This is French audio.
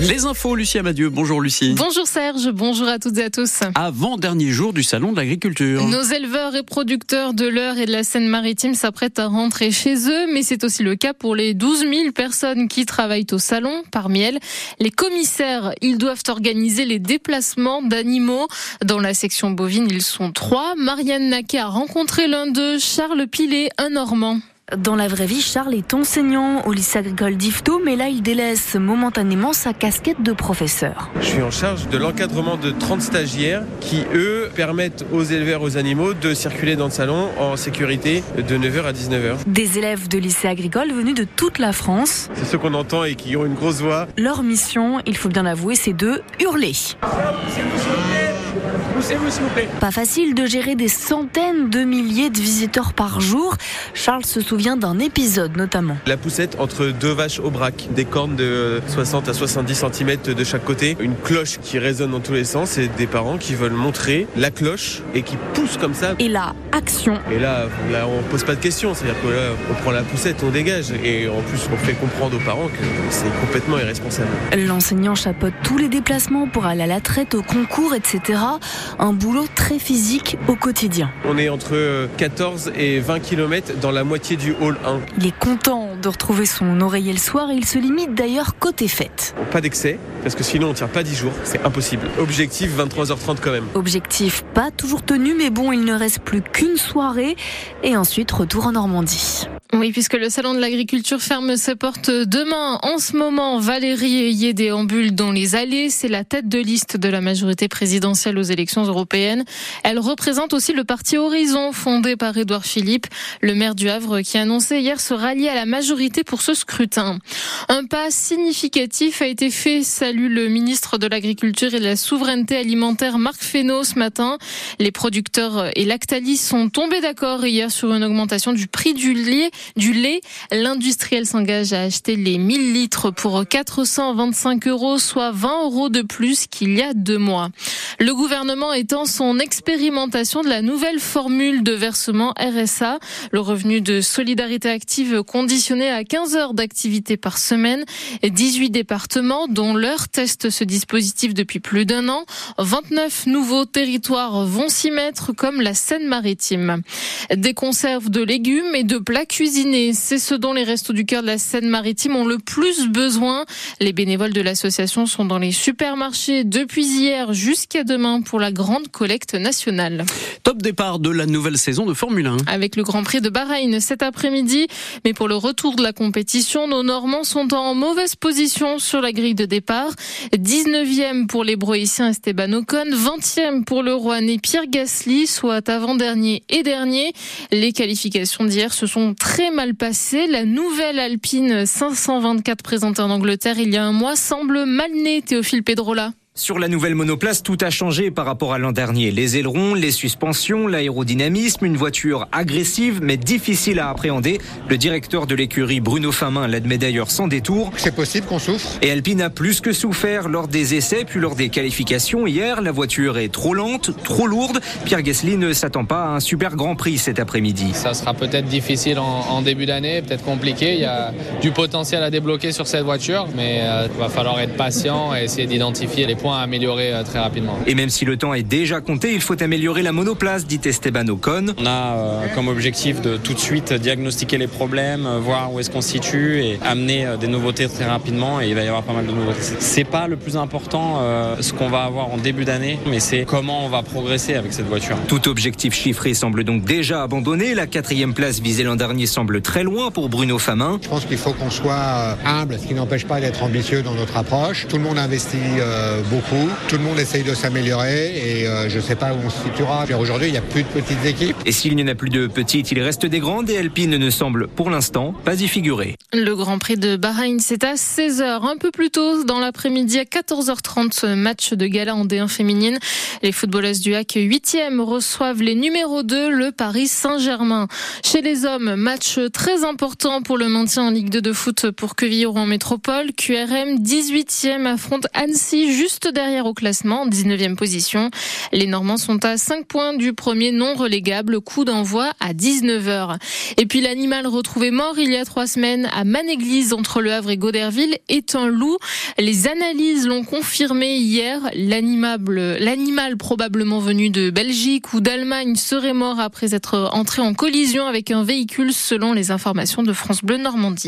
Les infos, Lucie Amadieu. Bonjour Lucie. Bonjour Serge, bonjour à toutes et à tous. Avant-dernier jour du Salon de l'agriculture. Nos éleveurs et producteurs de l'Eure et de la Seine-Maritime s'apprêtent à rentrer chez eux, mais c'est aussi le cas pour les 12 000 personnes qui travaillent au salon. Parmi elles, les commissaires, ils doivent organiser les déplacements d'animaux. Dans la section bovine, ils sont trois. Marianne Naquet a rencontré l'un d'eux, Charles Pilet, un Normand. Dans la vraie vie, Charles est enseignant au lycée agricole d'Ifto, mais là, il délaisse momentanément sa casquette de professeur. Je suis en charge de l'encadrement de 30 stagiaires qui, eux, permettent aux éleveurs, aux animaux de circuler dans le salon en sécurité de 9h à 19h. Des élèves de lycée agricole venus de toute la France. C'est ceux qu'on entend et qui ont une grosse voix. Leur mission, il faut bien l'avouer, c'est de hurler. Pas facile de gérer des centaines de milliers de visiteurs par jour. Charles se souvient d'un épisode notamment. La poussette entre deux vaches au braque, des cornes de 60 à 70 cm de chaque côté, une cloche qui résonne dans tous les sens et des parents qui veulent montrer la cloche et qui poussent comme ça. Et là, action. Et là, là on pose pas de questions, c'est-à-dire que là, on prend la poussette, on dégage et en plus on fait comprendre aux parents que c'est complètement irresponsable. L'enseignant chapeaute tous les déplacements pour aller à la traite, au concours, etc. Un boulot très physique au quotidien. On est entre 14 et 20 km dans la moitié du hall 1. Il est content de retrouver son oreiller le soir et il se limite d'ailleurs côté fête. Pas d'excès, parce que sinon on tient pas 10 jours, c'est impossible. Objectif 23h30 quand même. Objectif pas toujours tenu, mais bon, il ne reste plus qu'une soirée et ensuite retour en Normandie. Oui, puisque le salon de l'agriculture ferme ses portes demain. En ce moment, Valérie Ayé déambule dans les allées. C'est la tête de liste de la majorité présidentielle aux élections européennes. Elle représente aussi le parti Horizon, fondé par Édouard Philippe, le maire du Havre, qui a annoncé hier se rallier à la majorité pour ce scrutin. Un pas significatif a été fait, salue le ministre de l'Agriculture et de la Souveraineté alimentaire, Marc Fesneau, ce matin. Les producteurs et Lactalis sont tombés d'accord hier sur une augmentation du prix du lait du lait. L'industriel s'engage à acheter les 1000 litres pour 425 euros, soit 20 euros de plus qu'il y a deux mois. Le gouvernement étend son expérimentation de la nouvelle formule de versement RSA, le revenu de solidarité active conditionné à 15 heures d'activité par semaine. 18 départements, dont leur testent ce dispositif depuis plus d'un an. 29 nouveaux territoires vont s'y mettre, comme la Seine-Maritime. Des conserves de légumes et de plats cuisinés c'est ce dont les Restos du Cœur de la Seine-Maritime ont le plus besoin. Les bénévoles de l'association sont dans les supermarchés depuis hier jusqu'à demain pour la grande collecte nationale. Top départ de la nouvelle saison de Formule 1. Avec le Grand Prix de Bahreïn cet après-midi. Mais pour le retour de la compétition, nos Normands sont en mauvaise position sur la grille de départ. 19e pour les Broïciens Esteban Ocon, 20e pour le Rouennais Pierre Gasly, soit avant-dernier et dernier. Les qualifications d'hier se sont très mal passé. La nouvelle Alpine 524 présentée en Angleterre il y a un mois semble mal née, Théophile Pedrola. Sur la nouvelle monoplace, tout a changé par rapport à l'an dernier. Les ailerons, les suspensions, l'aérodynamisme, une voiture agressive mais difficile à appréhender. Le directeur de l'écurie, Bruno Famin, l'admet d'ailleurs sans détour. C'est possible qu'on souffre? Et Alpine a plus que souffert lors des essais puis lors des qualifications. Hier, la voiture est trop lente, trop lourde. Pierre Gasly ne s'attend pas à un super grand prix cet après-midi. Ça sera peut-être difficile en, début d'année, peut-être compliqué. Il y a du potentiel à débloquer sur cette voiture, mais il euh, va falloir être patient et essayer d'identifier les points à améliorer euh, très rapidement. Et même si le temps est déjà compté, il faut améliorer la monoplace, dit Esteban Ocon. On a euh, comme objectif de tout de suite diagnostiquer les problèmes, euh, voir où est-ce qu'on se situe et amener des nouveautés très rapidement. Et il va y avoir pas mal de nouveautés. C'est pas le plus important ce qu'on va avoir en début d'année, mais c'est comment on va progresser avec cette voiture. Tout objectif chiffré semble donc déjà abandonné. La quatrième place visée l'an dernier semble très loin pour Bruno Famin. Je pense qu'il faut qu'on soit humble, ce qui n'empêche pas d'être ambitieux dans notre approche. Tout le monde investit beaucoup tout le monde essaye de s'améliorer et euh, je ne sais pas où on se situera. Aujourd'hui, il n'y a plus de petites équipes. Et s'il n'y en a plus de petites, il reste des grandes et Alpine ne semble pour l'instant pas y figurer. Le Grand Prix de Bahreïn, c'est à 16h, un peu plus tôt dans l'après-midi à 14h30, match de gala en D1 féminine. Les footballeuses du HAC 8e reçoivent les numéros 2, le Paris Saint-Germain. Chez les hommes, match très important pour le maintien en Ligue 2 de foot pour Quevillon en métropole. QRM 18e affronte Annecy juste derrière au classement, 19e position. Les Normands sont à 5 points du premier non relégable, coup d'envoi à 19h. Et puis l'animal retrouvé mort il y a trois semaines à Manéglise entre Le Havre et Goderville est un loup. Les analyses l'ont confirmé hier. L'animal probablement venu de Belgique ou d'Allemagne serait mort après être entré en collision avec un véhicule selon les informations de France Bleu Normandie.